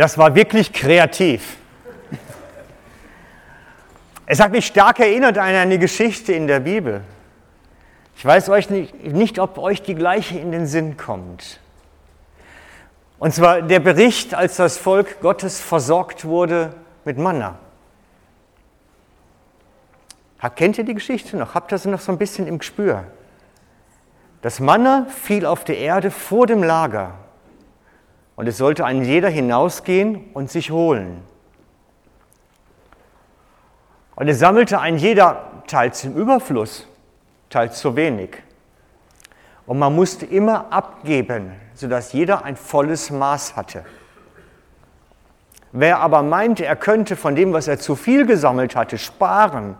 Das war wirklich kreativ. Es hat mich stark erinnert an eine Geschichte in der Bibel. Ich weiß euch nicht, nicht, ob euch die gleiche in den Sinn kommt. Und zwar der Bericht, als das Volk Gottes versorgt wurde mit Manna. Kennt ihr die Geschichte noch? Habt ihr sie noch so ein bisschen im Gespür? Das Manna fiel auf die Erde vor dem Lager und es sollte ein jeder hinausgehen und sich holen. Und es sammelte ein jeder teils im Überfluss, teils zu wenig. Und man musste immer abgeben, sodass jeder ein volles Maß hatte. Wer aber meinte, er könnte von dem, was er zu viel gesammelt hatte, sparen,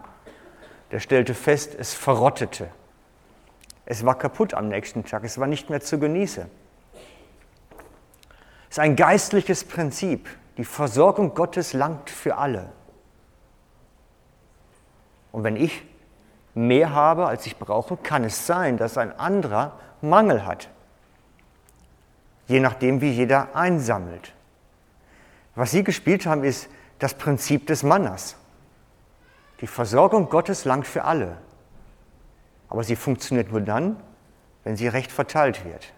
der stellte fest, es verrottete. Es war kaputt am nächsten Tag, es war nicht mehr zu genießen. Ist ein geistliches Prinzip. Die Versorgung Gottes langt für alle. Und wenn ich mehr habe, als ich brauche, kann es sein, dass ein anderer Mangel hat. Je nachdem, wie jeder einsammelt. Was Sie gespielt haben, ist das Prinzip des Mannes. Die Versorgung Gottes langt für alle. Aber sie funktioniert nur dann, wenn sie recht verteilt wird.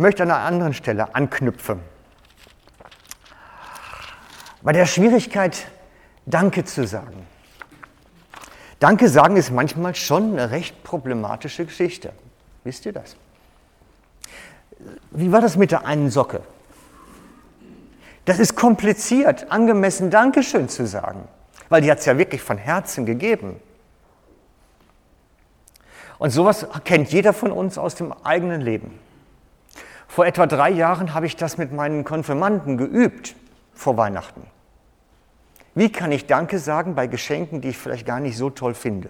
Möchte an einer anderen Stelle anknüpfen. Bei der Schwierigkeit, Danke zu sagen. Danke sagen ist manchmal schon eine recht problematische Geschichte. Wisst ihr das? Wie war das mit der einen Socke? Das ist kompliziert, angemessen Dankeschön zu sagen, weil die hat es ja wirklich von Herzen gegeben. Und sowas kennt jeder von uns aus dem eigenen Leben. Vor etwa drei Jahren habe ich das mit meinen Konfirmanden geübt vor Weihnachten. Wie kann ich Danke sagen bei Geschenken, die ich vielleicht gar nicht so toll finde?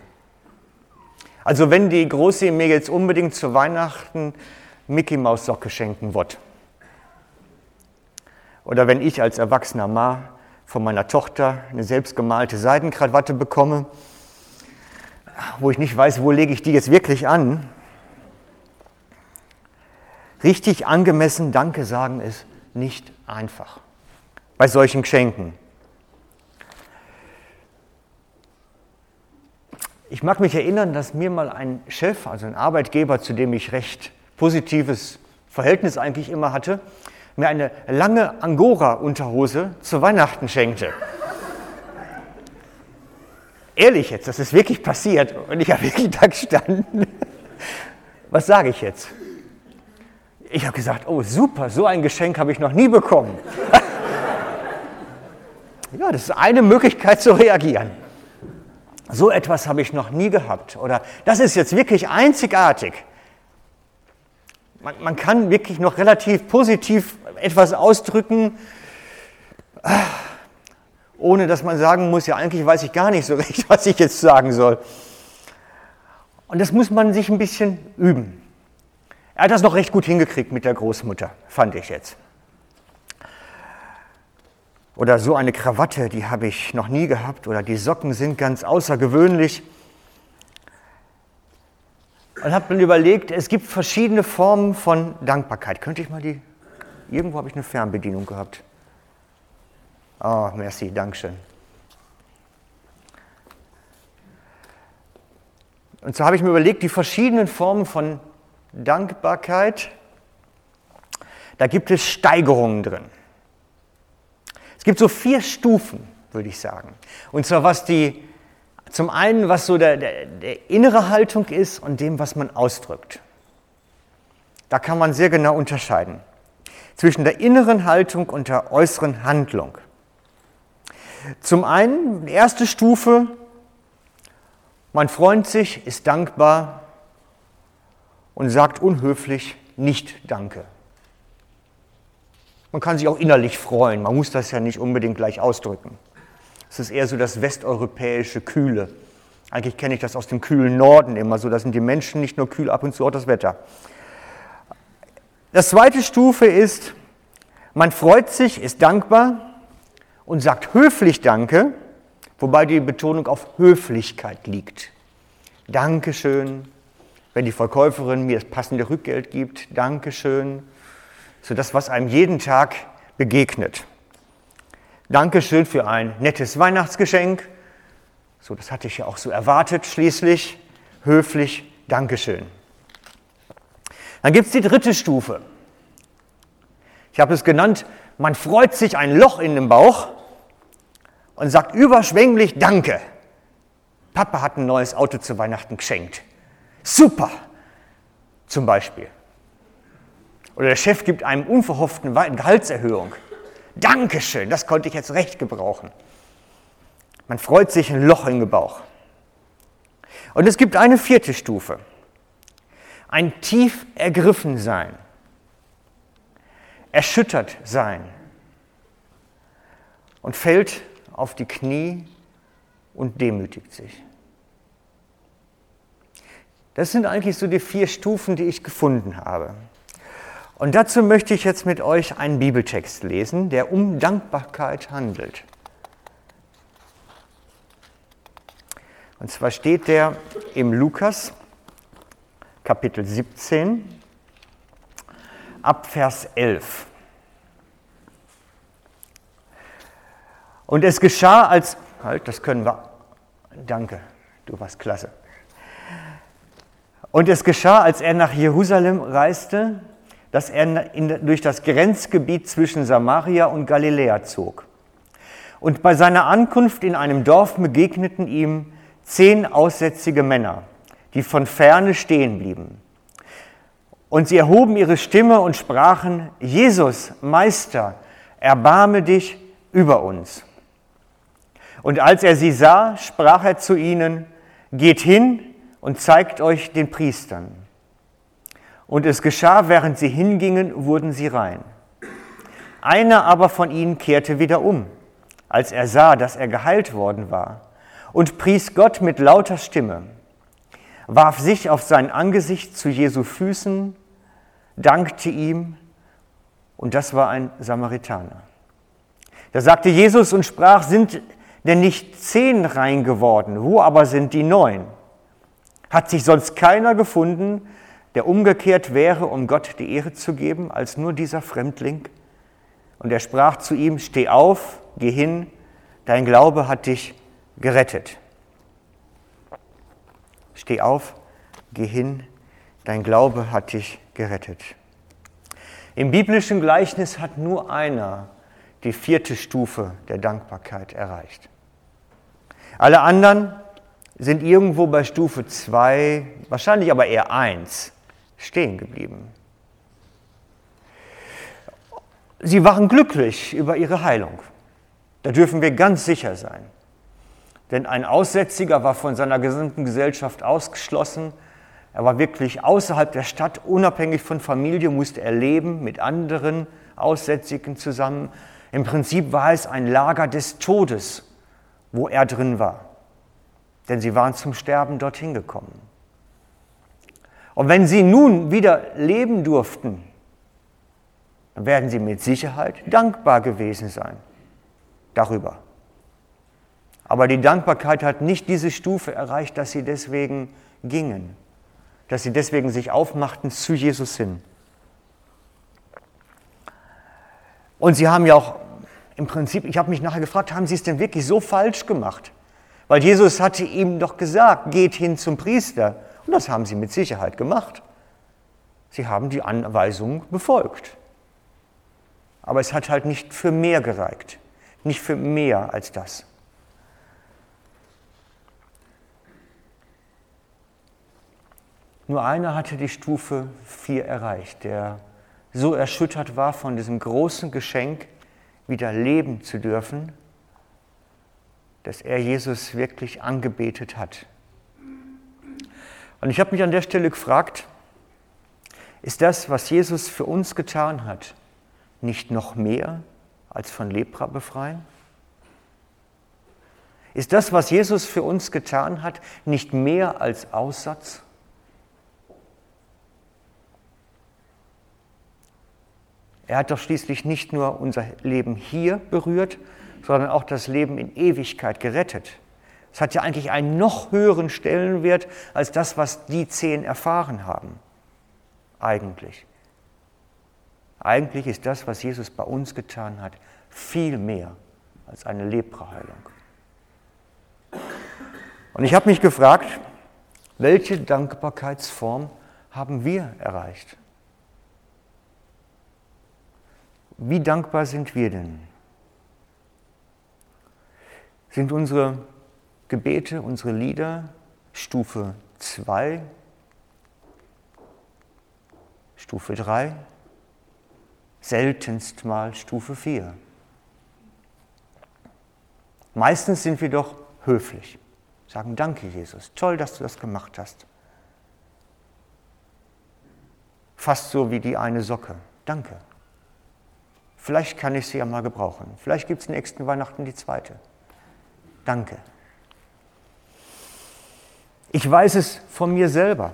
Also wenn die Große mir jetzt unbedingt zu Weihnachten Mickey Maus Socke schenken wird. Oder wenn ich als erwachsener Ma von meiner Tochter eine selbstgemalte Seidenkrawatte bekomme, wo ich nicht weiß, wo lege ich die jetzt wirklich an. Richtig angemessen Danke sagen ist nicht einfach bei solchen Geschenken. Ich mag mich erinnern, dass mir mal ein Chef, also ein Arbeitgeber, zu dem ich recht positives Verhältnis eigentlich immer hatte, mir eine lange Angora-Unterhose zu Weihnachten schenkte. Ehrlich jetzt, das ist wirklich passiert und ich habe wirklich da gestanden. Was sage ich jetzt? Ich habe gesagt, oh super, so ein Geschenk habe ich noch nie bekommen. Ja, das ist eine Möglichkeit zu reagieren. So etwas habe ich noch nie gehabt. Oder das ist jetzt wirklich einzigartig. Man, man kann wirklich noch relativ positiv etwas ausdrücken, ohne dass man sagen muss, ja eigentlich weiß ich gar nicht so recht, was ich jetzt sagen soll. Und das muss man sich ein bisschen üben. Er hat das noch recht gut hingekriegt mit der Großmutter, fand ich jetzt. Oder so eine Krawatte, die habe ich noch nie gehabt. Oder die Socken sind ganz außergewöhnlich. Und habe dann überlegt, es gibt verschiedene Formen von Dankbarkeit. Könnte ich mal die. Irgendwo habe ich eine Fernbedienung gehabt. Oh, merci, Dankeschön. Und so habe ich mir überlegt, die verschiedenen Formen von Dankbarkeit, da gibt es Steigerungen drin. Es gibt so vier Stufen, würde ich sagen. Und zwar was die, zum einen, was so der, der, der innere Haltung ist und dem, was man ausdrückt. Da kann man sehr genau unterscheiden zwischen der inneren Haltung und der äußeren Handlung. Zum einen, erste Stufe, man freut sich, ist dankbar und sagt unhöflich nicht Danke. Man kann sich auch innerlich freuen, man muss das ja nicht unbedingt gleich ausdrücken. Es ist eher so das westeuropäische Kühle. Eigentlich kenne ich das aus dem kühlen Norden immer so, da sind die Menschen nicht nur kühl, ab und zu auch das Wetter. Das zweite Stufe ist, man freut sich, ist dankbar und sagt höflich Danke, wobei die Betonung auf Höflichkeit liegt. Dankeschön, wenn die Verkäuferin mir das passende Rückgeld gibt, Dankeschön. So das, was einem jeden Tag begegnet. Dankeschön für ein nettes Weihnachtsgeschenk. So, das hatte ich ja auch so erwartet, schließlich. Höflich, Dankeschön. Dann gibt es die dritte Stufe. Ich habe es genannt, man freut sich ein Loch in den Bauch und sagt überschwänglich Danke. Papa hat ein neues Auto zu Weihnachten geschenkt. Super, zum Beispiel. Oder der Chef gibt einem unverhofften Gehaltserhöhung. Dankeschön, das konnte ich jetzt recht gebrauchen. Man freut sich ein Loch im Bauch. Und es gibt eine vierte Stufe. Ein tief ergriffen sein. Erschüttert sein. Und fällt auf die Knie und demütigt sich. Das sind eigentlich so die vier Stufen, die ich gefunden habe. Und dazu möchte ich jetzt mit euch einen Bibeltext lesen, der um Dankbarkeit handelt. Und zwar steht der im Lukas Kapitel 17 ab Vers 11. Und es geschah, als, halt, das können wir, danke, du warst klasse. Und es geschah, als er nach Jerusalem reiste, dass er in, durch das Grenzgebiet zwischen Samaria und Galiläa zog. Und bei seiner Ankunft in einem Dorf begegneten ihm zehn aussätzige Männer, die von ferne stehen blieben. Und sie erhoben ihre Stimme und sprachen, Jesus, Meister, erbarme dich über uns. Und als er sie sah, sprach er zu ihnen, geht hin und zeigt euch den Priestern. Und es geschah, während sie hingingen, wurden sie rein. Einer aber von ihnen kehrte wieder um, als er sah, dass er geheilt worden war und pries Gott mit lauter Stimme, warf sich auf sein Angesicht zu Jesu Füßen, dankte ihm, und das war ein Samaritaner. Da sagte Jesus und sprach, sind denn nicht zehn rein geworden, wo aber sind die neun? Hat sich sonst keiner gefunden, der umgekehrt wäre, um Gott die Ehre zu geben, als nur dieser Fremdling? Und er sprach zu ihm, steh auf, geh hin, dein Glaube hat dich gerettet. Steh auf, geh hin, dein Glaube hat dich gerettet. Im biblischen Gleichnis hat nur einer die vierte Stufe der Dankbarkeit erreicht. Alle anderen sind irgendwo bei Stufe 2, wahrscheinlich aber eher 1, stehen geblieben. Sie waren glücklich über ihre Heilung. Da dürfen wir ganz sicher sein. Denn ein Aussätziger war von seiner gesamten Gesellschaft ausgeschlossen. Er war wirklich außerhalb der Stadt, unabhängig von Familie, musste er leben mit anderen Aussätzigen zusammen. Im Prinzip war es ein Lager des Todes, wo er drin war. Denn sie waren zum Sterben dorthin gekommen. Und wenn sie nun wieder leben durften, dann werden sie mit Sicherheit dankbar gewesen sein darüber. Aber die Dankbarkeit hat nicht diese Stufe erreicht, dass sie deswegen gingen, dass sie deswegen sich aufmachten zu Jesus hin. Und sie haben ja auch im Prinzip, ich habe mich nachher gefragt, haben sie es denn wirklich so falsch gemacht? Weil Jesus hatte ihm doch gesagt, geht hin zum Priester. Und das haben sie mit Sicherheit gemacht. Sie haben die Anweisung befolgt. Aber es hat halt nicht für mehr gereicht, nicht für mehr als das. Nur einer hatte die Stufe 4 erreicht, der so erschüttert war von diesem großen Geschenk, wieder leben zu dürfen, dass er Jesus wirklich angebetet hat. Und ich habe mich an der Stelle gefragt, ist das, was Jesus für uns getan hat, nicht noch mehr als von Lepra befreien? Ist das, was Jesus für uns getan hat, nicht mehr als Aussatz? Er hat doch schließlich nicht nur unser Leben hier berührt, sondern auch das Leben in Ewigkeit gerettet. Es hat ja eigentlich einen noch höheren Stellenwert als das, was die zehn erfahren haben. Eigentlich. Eigentlich ist das, was Jesus bei uns getan hat, viel mehr als eine Lepraheilung. Und ich habe mich gefragt, welche Dankbarkeitsform haben wir erreicht? Wie dankbar sind wir denn? Sind unsere Gebete, unsere Lieder Stufe 2, Stufe 3, seltenst mal Stufe 4? Meistens sind wir doch höflich, sagen Danke, Jesus, toll, dass du das gemacht hast. Fast so wie die eine Socke. Danke. Vielleicht kann ich sie ja mal gebrauchen. Vielleicht gibt es nächsten Weihnachten die zweite. Danke. Ich weiß es von mir selber.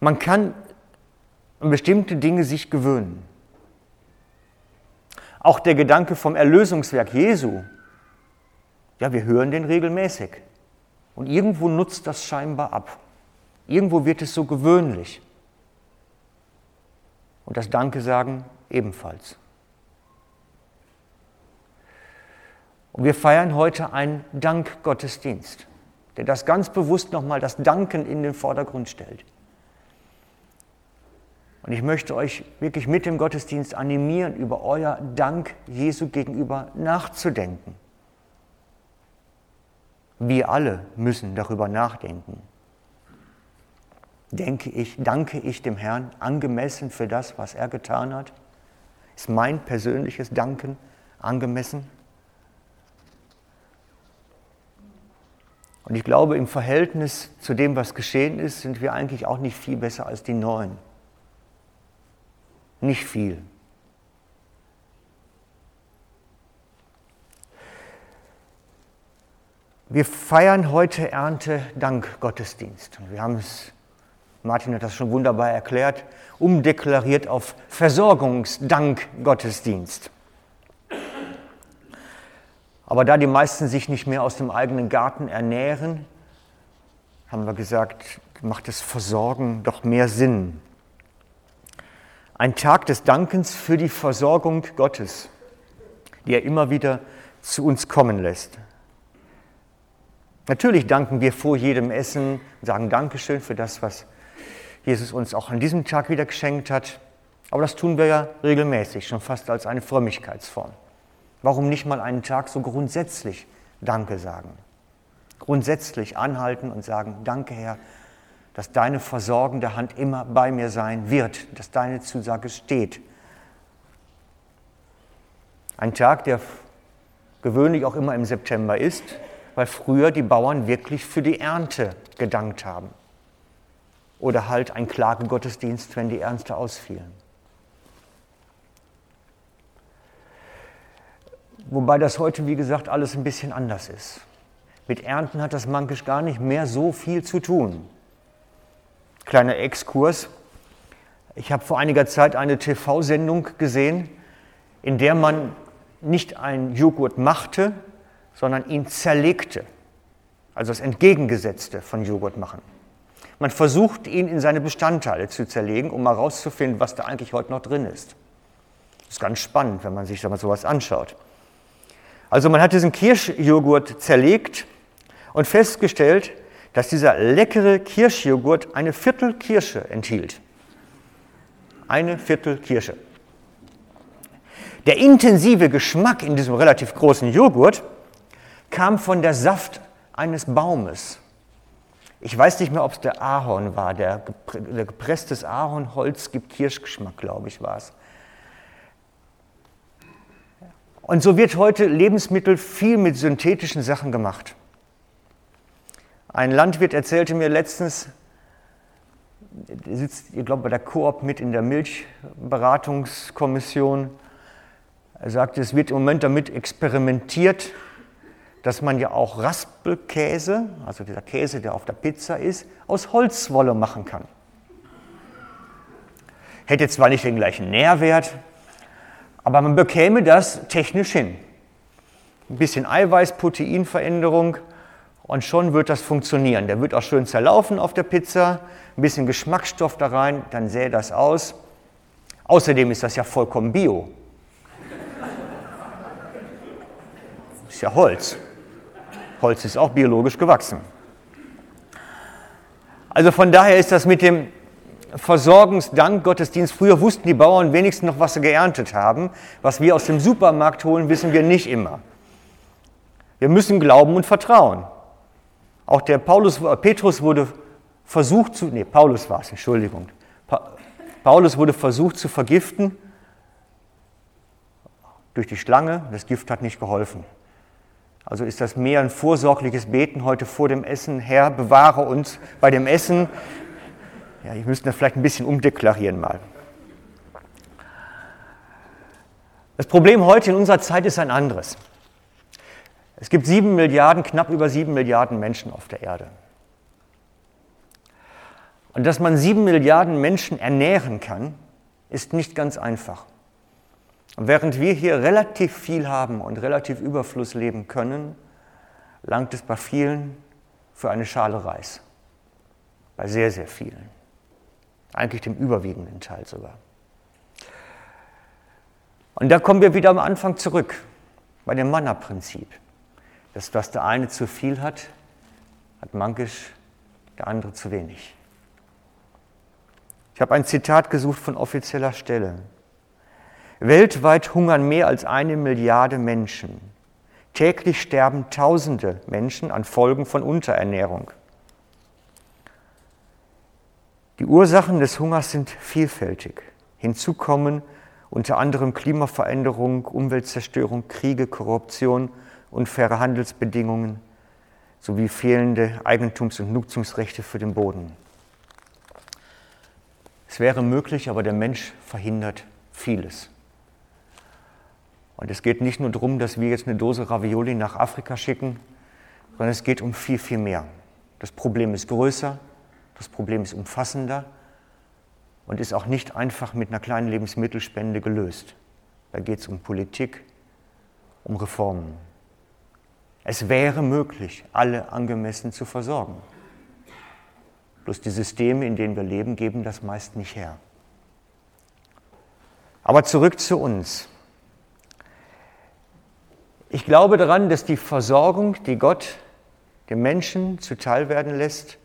Man kann an bestimmte Dinge sich gewöhnen. Auch der Gedanke vom Erlösungswerk Jesu ja, wir hören den regelmäßig. Und irgendwo nutzt das scheinbar ab. Irgendwo wird es so gewöhnlich. Und das Danke sagen ebenfalls. Und wir feiern heute einen Dankgottesdienst, der das ganz bewusst nochmal das Danken in den Vordergrund stellt. Und ich möchte euch wirklich mit dem Gottesdienst animieren, über euer Dank Jesu gegenüber nachzudenken. Wir alle müssen darüber nachdenken. Denke ich, danke ich dem Herrn angemessen für das, was er getan hat? Ist mein persönliches Danken angemessen? Und ich glaube, im Verhältnis zu dem, was geschehen ist, sind wir eigentlich auch nicht viel besser als die Neuen. Nicht viel. Wir feiern heute Erntedank-Gottesdienst. Wir haben es, Martin hat das schon wunderbar erklärt, umdeklariert auf Versorgungsdank-Gottesdienst. Aber da die meisten sich nicht mehr aus dem eigenen Garten ernähren, haben wir gesagt, macht das Versorgen doch mehr Sinn. Ein Tag des Dankens für die Versorgung Gottes, die er immer wieder zu uns kommen lässt. Natürlich danken wir vor jedem Essen, sagen Dankeschön für das, was Jesus uns auch an diesem Tag wieder geschenkt hat. Aber das tun wir ja regelmäßig, schon fast als eine Frömmigkeitsform. Warum nicht mal einen Tag so grundsätzlich Danke sagen? Grundsätzlich anhalten und sagen, danke Herr, dass deine versorgende Hand immer bei mir sein wird, dass deine Zusage steht. Ein Tag, der gewöhnlich auch immer im September ist, weil früher die Bauern wirklich für die Ernte gedankt haben. Oder halt ein Klagegottesdienst, wenn die Ernte ausfielen. Wobei das heute, wie gesagt, alles ein bisschen anders ist. Mit Ernten hat das mankisch gar nicht mehr so viel zu tun. Kleiner Exkurs. Ich habe vor einiger Zeit eine TV-Sendung gesehen, in der man nicht einen Joghurt machte, sondern ihn zerlegte, also das Entgegengesetzte von Joghurt machen. Man versucht, ihn in seine Bestandteile zu zerlegen, um mal herauszufinden, was da eigentlich heute noch drin ist. Das ist ganz spannend, wenn man sich so etwas anschaut. Also man hat diesen Kirschjoghurt zerlegt und festgestellt, dass dieser leckere Kirschjoghurt eine Viertel Kirsche enthielt. Eine Viertel Kirsche. Der intensive Geschmack in diesem relativ großen Joghurt kam von der Saft eines Baumes. Ich weiß nicht mehr, ob es der Ahorn war. Der, der gepresstes Ahornholz gibt Kirschgeschmack, glaube ich, war es. Und so wird heute Lebensmittel viel mit synthetischen Sachen gemacht. Ein Landwirt erzählte mir letztens, er sitzt, ich glaube, bei der Koop mit in der Milchberatungskommission. Er sagte, es wird im Moment damit experimentiert, dass man ja auch Raspelkäse, also dieser Käse, der auf der Pizza ist, aus Holzwolle machen kann. Hätte zwar nicht den gleichen Nährwert, aber man bekäme das technisch hin. Ein bisschen Eiweiß, Proteinveränderung Und schon wird das funktionieren. Der wird auch schön zerlaufen auf der Pizza, ein bisschen Geschmacksstoff da rein, dann sähe das aus. Außerdem ist das ja vollkommen bio. Ist ja Holz. Holz ist auch biologisch gewachsen. Also von daher ist das mit dem Versorgungsdankgottesdienst. Früher wussten die Bauern wenigstens noch, was sie geerntet haben. Was wir aus dem Supermarkt holen, wissen wir nicht immer. Wir müssen glauben und vertrauen. Auch der Paulus, äh, Petrus wurde versucht zu, nee, Paulus war es, Entschuldigung. Pa, Paulus wurde versucht zu vergiften durch die Schlange. Das Gift hat nicht geholfen. Also ist das mehr ein vorsorgliches Beten heute vor dem Essen. Herr, bewahre uns bei dem Essen. Ja, ich müsste das vielleicht ein bisschen umdeklarieren mal. Das Problem heute in unserer Zeit ist ein anderes. Es gibt sieben Milliarden, knapp über sieben Milliarden Menschen auf der Erde. Und dass man sieben Milliarden Menschen ernähren kann, ist nicht ganz einfach. Und während wir hier relativ viel haben und relativ Überfluss leben können, langt es bei vielen für eine Schale Reis. Bei sehr, sehr vielen. Eigentlich dem überwiegenden Teil sogar. Und da kommen wir wieder am Anfang zurück, bei dem Manna-Prinzip. Das, was der eine zu viel hat, hat mankisch der andere zu wenig. Ich habe ein Zitat gesucht von offizieller Stelle. Weltweit hungern mehr als eine Milliarde Menschen. Täglich sterben Tausende Menschen an Folgen von Unterernährung. Die Ursachen des Hungers sind vielfältig. Hinzu kommen unter anderem Klimaveränderung, Umweltzerstörung, Kriege, Korruption, unfaire Handelsbedingungen sowie fehlende Eigentums- und Nutzungsrechte für den Boden. Es wäre möglich, aber der Mensch verhindert vieles. Und es geht nicht nur darum, dass wir jetzt eine Dose Ravioli nach Afrika schicken, sondern es geht um viel, viel mehr. Das Problem ist größer, das Problem ist umfassender und ist auch nicht einfach mit einer kleinen Lebensmittelspende gelöst. Da geht es um Politik, um Reformen. Es wäre möglich, alle angemessen zu versorgen. Bloß die Systeme, in denen wir leben, geben das meist nicht her. Aber zurück zu uns. Ich glaube daran, dass die Versorgung, die Gott dem Menschen zuteilwerden lässt,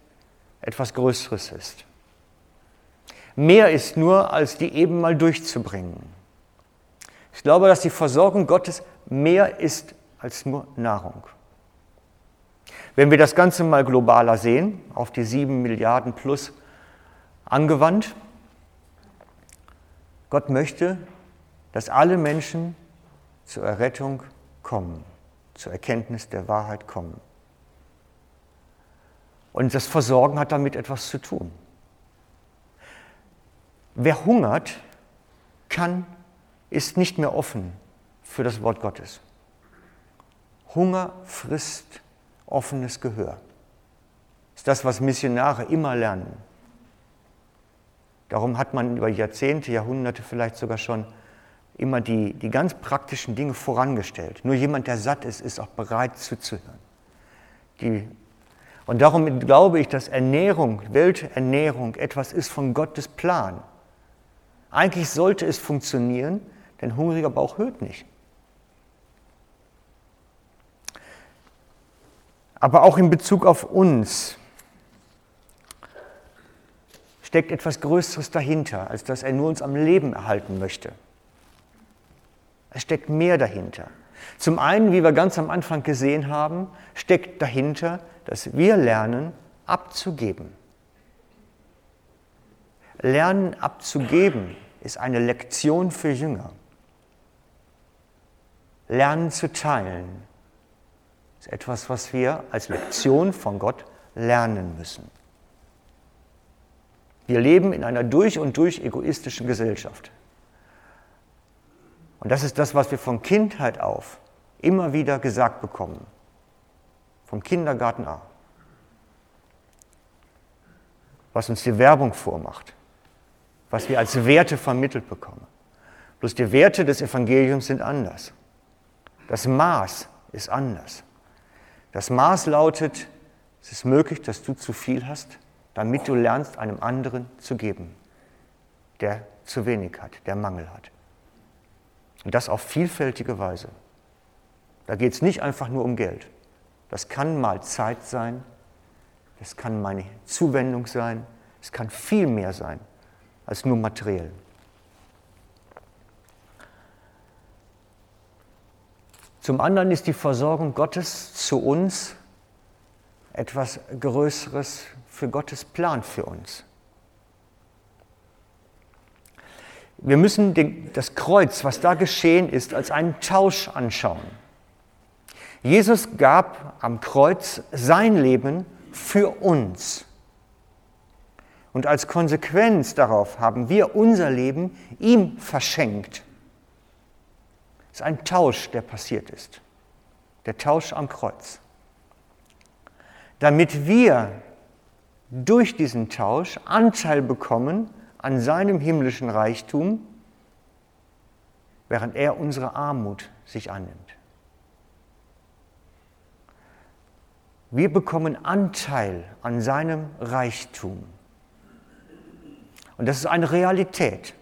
etwas Größeres ist. Mehr ist nur, als die eben mal durchzubringen. Ich glaube, dass die Versorgung Gottes mehr ist als nur Nahrung. Wenn wir das Ganze mal globaler sehen, auf die sieben Milliarden plus angewandt, Gott möchte, dass alle Menschen zur Errettung kommen, zur Erkenntnis der Wahrheit kommen. Und das Versorgen hat damit etwas zu tun. Wer hungert, kann, ist nicht mehr offen für das Wort Gottes. Hunger frisst offenes Gehör. Das ist das, was Missionare immer lernen. Darum hat man über Jahrzehnte, Jahrhunderte vielleicht sogar schon immer die, die ganz praktischen Dinge vorangestellt. Nur jemand, der satt ist, ist auch bereit zuzuhören. Die, und darum glaube ich, dass Ernährung, Welternährung etwas ist von Gottes Plan. Eigentlich sollte es funktionieren, denn hungriger Bauch hört nicht. Aber auch in Bezug auf uns steckt etwas Größeres dahinter, als dass er nur uns am Leben erhalten möchte. Es steckt mehr dahinter. Zum einen, wie wir ganz am Anfang gesehen haben, steckt dahinter, dass wir lernen, abzugeben. Lernen abzugeben ist eine Lektion für Jünger. Lernen zu teilen ist etwas, was wir als Lektion von Gott lernen müssen. Wir leben in einer durch und durch egoistischen Gesellschaft. Und das ist das, was wir von Kindheit auf immer wieder gesagt bekommen. Vom Kindergarten an. Was uns die Werbung vormacht. Was wir als Werte vermittelt bekommen. Bloß die Werte des Evangeliums sind anders. Das Maß ist anders. Das Maß lautet, es ist möglich, dass du zu viel hast, damit du lernst, einem anderen zu geben, der zu wenig hat, der Mangel hat. Und das auf vielfältige Weise. Da geht es nicht einfach nur um Geld. Das kann mal Zeit sein, das kann meine Zuwendung sein, es kann viel mehr sein als nur materiell. Zum anderen ist die Versorgung Gottes zu uns etwas Größeres für Gottes Plan für uns. Wir müssen den, das Kreuz, was da geschehen ist, als einen Tausch anschauen. Jesus gab am Kreuz sein Leben für uns. Und als Konsequenz darauf haben wir unser Leben ihm verschenkt. Es ist ein Tausch, der passiert ist. Der Tausch am Kreuz. Damit wir durch diesen Tausch Anteil bekommen an seinem himmlischen Reichtum, während er unsere Armut sich annimmt. Wir bekommen Anteil an seinem Reichtum. Und das ist eine Realität.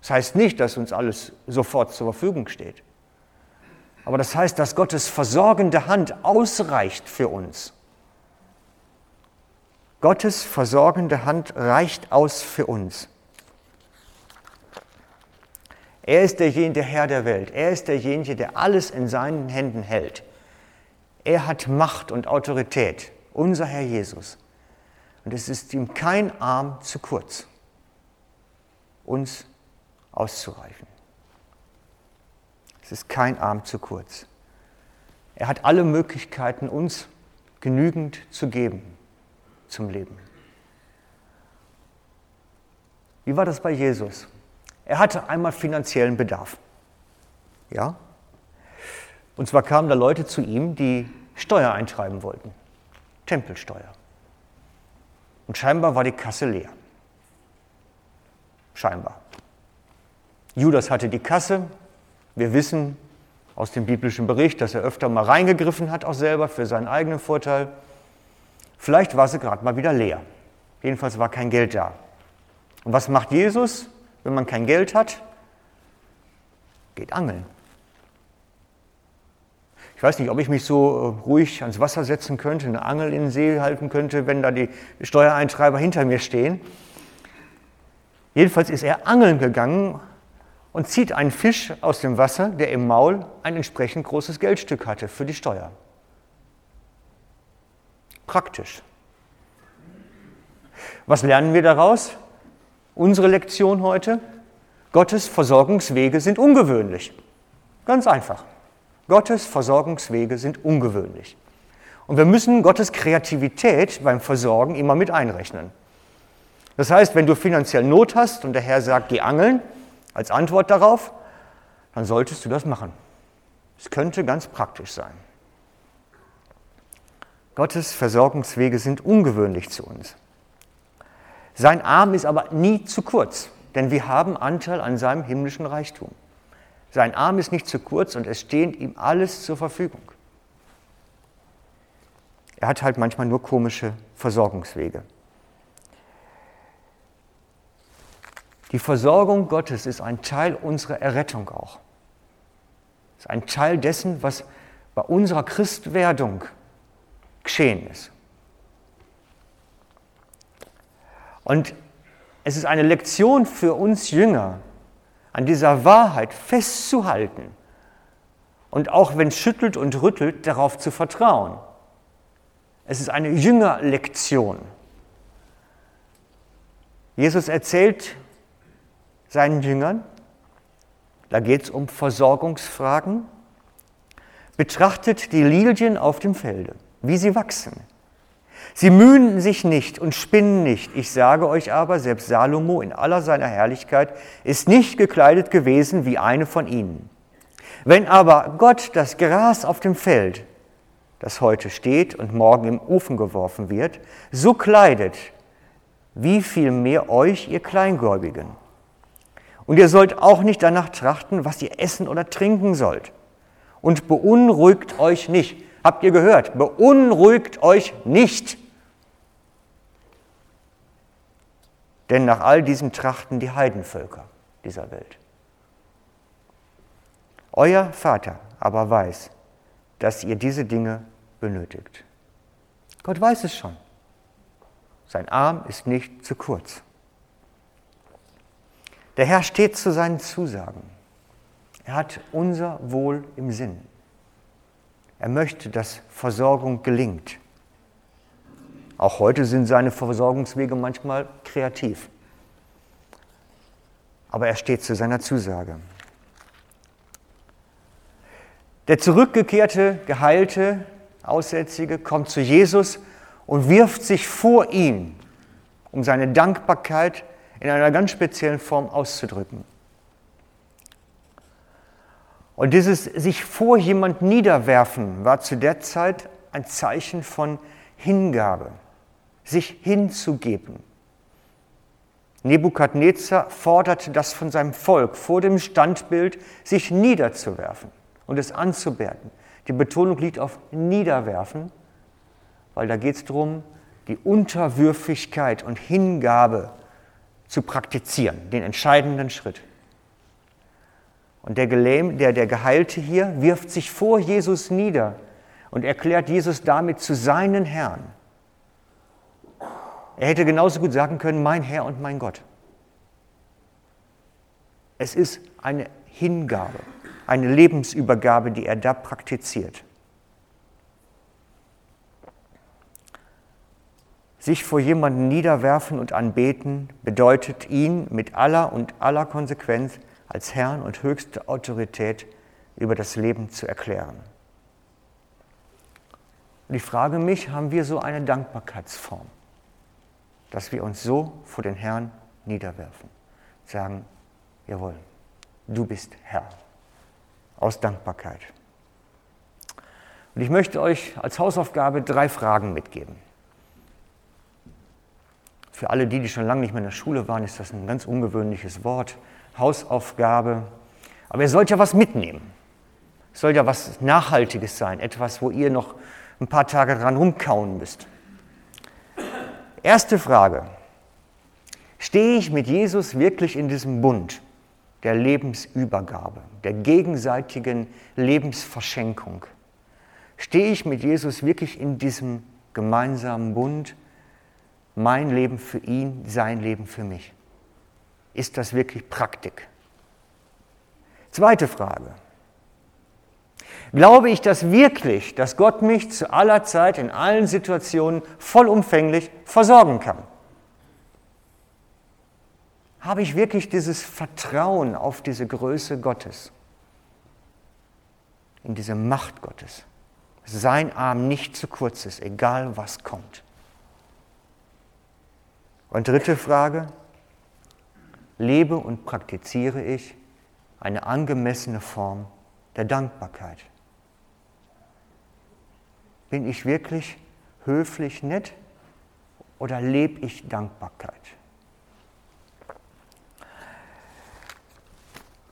Das heißt nicht, dass uns alles sofort zur Verfügung steht. Aber das heißt, dass Gottes versorgende Hand ausreicht für uns. Gottes versorgende Hand reicht aus für uns. Er ist derjenige, der Herr der Welt. Er ist derjenige, der alles in seinen Händen hält. Er hat Macht und Autorität, unser Herr Jesus. Und es ist ihm kein Arm zu kurz, uns auszureichen. Es ist kein Arm zu kurz. Er hat alle Möglichkeiten, uns genügend zu geben zum Leben. Wie war das bei Jesus? Er hatte einmal finanziellen Bedarf. Ja? Und zwar kamen da Leute zu ihm, die Steuer eintreiben wollten. Tempelsteuer. Und scheinbar war die Kasse leer. Scheinbar. Judas hatte die Kasse. Wir wissen aus dem biblischen Bericht, dass er öfter mal reingegriffen hat, auch selber für seinen eigenen Vorteil. Vielleicht war sie gerade mal wieder leer. Jedenfalls war kein Geld da. Und was macht Jesus, wenn man kein Geld hat? Geht angeln. Ich weiß nicht, ob ich mich so äh, ruhig ans Wasser setzen könnte, eine Angel in den See halten könnte, wenn da die Steuereintreiber hinter mir stehen. Jedenfalls ist er angeln gegangen und zieht einen Fisch aus dem Wasser, der im Maul ein entsprechend großes Geldstück hatte für die Steuer. Praktisch. Was lernen wir daraus? Unsere Lektion heute? Gottes Versorgungswege sind ungewöhnlich. Ganz einfach. Gottes Versorgungswege sind ungewöhnlich. Und wir müssen Gottes Kreativität beim Versorgen immer mit einrechnen. Das heißt, wenn du finanziell Not hast und der Herr sagt, geh angeln als Antwort darauf, dann solltest du das machen. Es könnte ganz praktisch sein. Gottes Versorgungswege sind ungewöhnlich zu uns. Sein Arm ist aber nie zu kurz, denn wir haben Anteil an seinem himmlischen Reichtum. Sein Arm ist nicht zu kurz und es steht ihm alles zur Verfügung. Er hat halt manchmal nur komische Versorgungswege. Die Versorgung Gottes ist ein Teil unserer Errettung auch. Es ist ein Teil dessen, was bei unserer Christwerdung geschehen ist. Und es ist eine Lektion für uns Jünger, an dieser Wahrheit festzuhalten und auch wenn es schüttelt und rüttelt, darauf zu vertrauen. Es ist eine Jüngerlektion. Jesus erzählt seinen Jüngern, da geht es um Versorgungsfragen, betrachtet die Lilien auf dem Felde wie sie wachsen. Sie mühen sich nicht und spinnen nicht. Ich sage euch aber, selbst Salomo in aller seiner Herrlichkeit ist nicht gekleidet gewesen wie eine von ihnen. Wenn aber Gott das Gras auf dem Feld, das heute steht und morgen im Ofen geworfen wird, so kleidet, wie viel mehr euch, ihr Kleingläubigen. Und ihr sollt auch nicht danach trachten, was ihr essen oder trinken sollt. Und beunruhigt euch nicht Habt ihr gehört? Beunruhigt euch nicht. Denn nach all diesem trachten die Heidenvölker dieser Welt. Euer Vater aber weiß, dass ihr diese Dinge benötigt. Gott weiß es schon. Sein Arm ist nicht zu kurz. Der Herr steht zu seinen Zusagen. Er hat unser Wohl im Sinn. Er möchte, dass Versorgung gelingt. Auch heute sind seine Versorgungswege manchmal kreativ. Aber er steht zu seiner Zusage. Der zurückgekehrte, geheilte, Aussätzige kommt zu Jesus und wirft sich vor ihn, um seine Dankbarkeit in einer ganz speziellen Form auszudrücken. Und dieses sich vor jemand niederwerfen war zu der Zeit ein Zeichen von Hingabe, sich hinzugeben. Nebukadnezar forderte das von seinem Volk vor dem Standbild, sich niederzuwerfen und es anzubeten. Die Betonung liegt auf niederwerfen, weil da geht es darum, die Unterwürfigkeit und Hingabe zu praktizieren, den entscheidenden Schritt. Und der, Gelähm, der, der Geheilte hier wirft sich vor Jesus nieder und erklärt Jesus damit zu seinen Herrn. Er hätte genauso gut sagen können, mein Herr und mein Gott. Es ist eine Hingabe, eine Lebensübergabe, die er da praktiziert. Sich vor jemanden niederwerfen und anbeten bedeutet ihn mit aller und aller Konsequenz als Herrn und höchste Autorität über das Leben zu erklären. Und ich frage mich, haben wir so eine Dankbarkeitsform, dass wir uns so vor den Herrn niederwerfen, sagen, jawohl, du bist Herr, aus Dankbarkeit. Und ich möchte euch als Hausaufgabe drei Fragen mitgeben. Für alle die, die schon lange nicht mehr in der Schule waren, ist das ein ganz ungewöhnliches Wort. Hausaufgabe. Aber ihr sollt ja was mitnehmen. Es soll ja was Nachhaltiges sein, etwas, wo ihr noch ein paar Tage dran rumkauen müsst. Erste Frage. Stehe ich mit Jesus wirklich in diesem Bund der Lebensübergabe, der gegenseitigen Lebensverschenkung? Stehe ich mit Jesus wirklich in diesem gemeinsamen Bund mein Leben für ihn, sein Leben für mich. Ist das wirklich Praktik? Zweite Frage. Glaube ich das wirklich, dass Gott mich zu aller Zeit in allen Situationen vollumfänglich versorgen kann? Habe ich wirklich dieses Vertrauen auf diese Größe Gottes, in diese Macht Gottes, sein Arm nicht zu kurz ist, egal was kommt? Und dritte Frage, lebe und praktiziere ich eine angemessene Form der Dankbarkeit? Bin ich wirklich höflich nett oder lebe ich Dankbarkeit?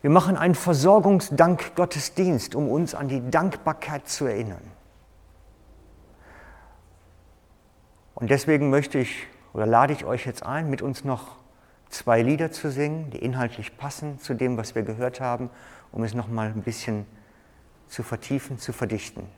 Wir machen einen Versorgungsdank-Gottesdienst, um uns an die Dankbarkeit zu erinnern. Und deswegen möchte ich oder lade ich euch jetzt ein, mit uns noch zwei Lieder zu singen, die inhaltlich passen zu dem, was wir gehört haben, um es nochmal ein bisschen zu vertiefen, zu verdichten.